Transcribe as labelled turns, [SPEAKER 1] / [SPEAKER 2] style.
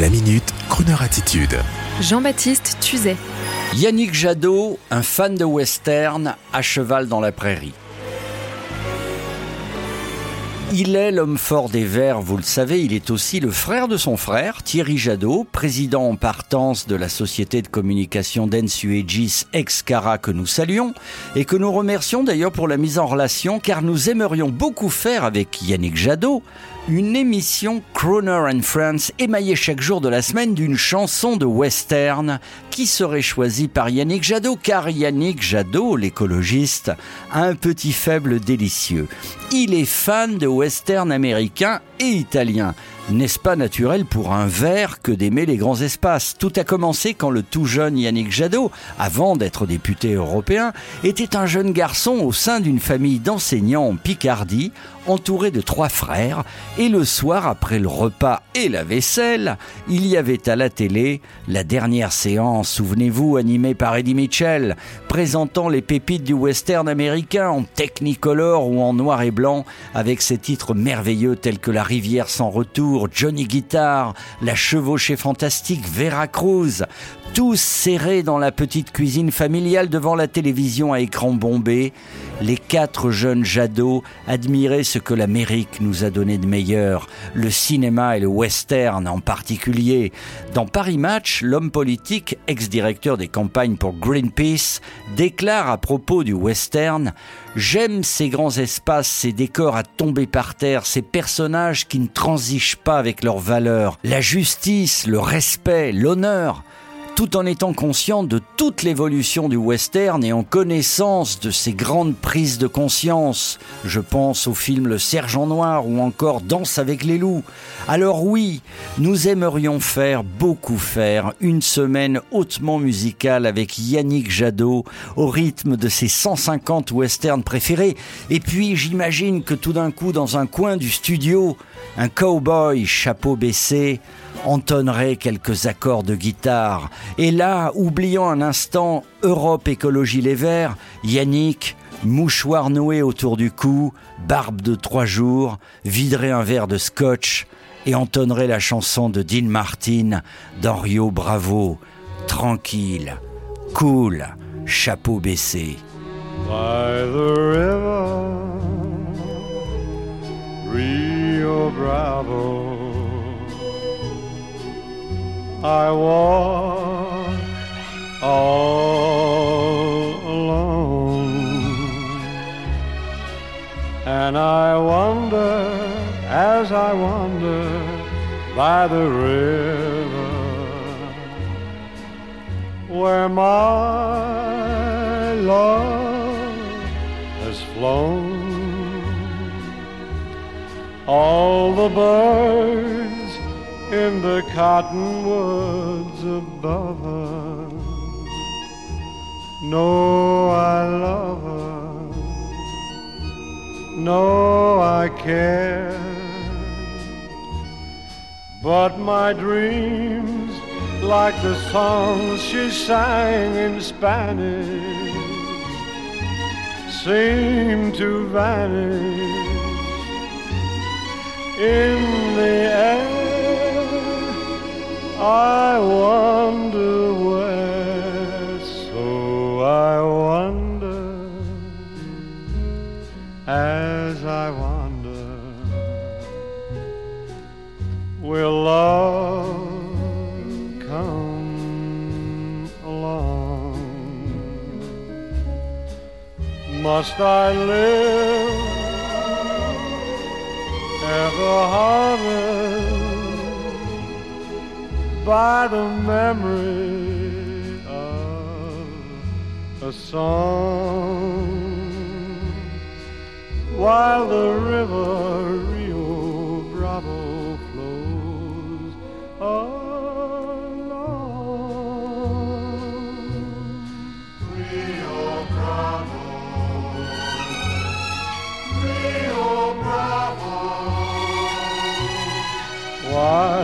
[SPEAKER 1] La minute, Kroneur attitude.
[SPEAKER 2] Jean-Baptiste Tuzet.
[SPEAKER 3] Yannick Jadot, un fan de western, à cheval dans la prairie. Il est l'homme fort des Verts, vous le savez, il est aussi le frère de son frère, Thierry Jadot, président en partance de la société de communication d'Ensuegis Excara que nous saluons et que nous remercions d'ailleurs pour la mise en relation car nous aimerions beaucoup faire avec Yannick Jadot une émission Croner and Friends émaillée chaque jour de la semaine d'une chanson de western qui serait choisie par Yannick Jadot car Yannick Jadot, l'écologiste, a un petit faible délicieux. Il est fan de western américain et italien. N'est-ce pas naturel pour un vert que d'aimer les grands espaces? Tout a commencé quand le tout jeune Yannick Jadot, avant d'être député européen, était un jeune garçon au sein d'une famille d'enseignants en Picardie, entouré de trois frères, et le soir, après le repas et la vaisselle, il y avait à la télé la dernière séance, souvenez-vous, animée par Eddie Mitchell, présentant les pépites du western américain en technicolor ou en noir et blanc, avec ses titres merveilleux tels que La rivière sans retour, Johnny Guitar, la chevauchée fantastique Vera Cruz, tous serrés dans la petite cuisine familiale devant la télévision à écran bombé, les quatre jeunes Jadot admiraient ce que l'Amérique nous a donné de meilleur, le cinéma et le western en particulier. Dans Paris Match, l'homme politique, ex-directeur des campagnes pour Greenpeace, déclare à propos du western J'aime ces grands espaces, ces décors à tomber par terre, ces personnages qui ne transigent pas avec leurs valeurs, la justice, le respect, l'honneur tout en étant conscient de toute l'évolution du western et en connaissance de ses grandes prises de conscience. Je pense au film Le Sergent Noir ou encore Danse avec les loups. Alors oui, nous aimerions faire, beaucoup faire, une semaine hautement musicale avec Yannick Jadot au rythme de ses 150 westerns préférés. Et puis j'imagine que tout d'un coup, dans un coin du studio, un cowboy chapeau baissé entonnerait quelques accords de guitare. Et là, oubliant un instant Europe Écologie Les Verts, Yannick, mouchoir noué autour du cou, barbe de trois jours, viderait un verre de scotch et entonnerait la chanson de Dean Martin d'Henrio Bravo. Tranquille, cool, chapeau baissé.
[SPEAKER 4] I walk all alone, and I wonder as I wander by the river where my love has flown. All the birds in the cottonwoods above her. No, I love her. No, I care. But my dreams, like the songs she sang in Spanish, seem to vanish in the air. I wonder where, so I wonder as I wonder, will love come along? Must I live ever harder? By the memory of a song. While the river Rio Bravo flows along. Rio Bravo, Rio Bravo, while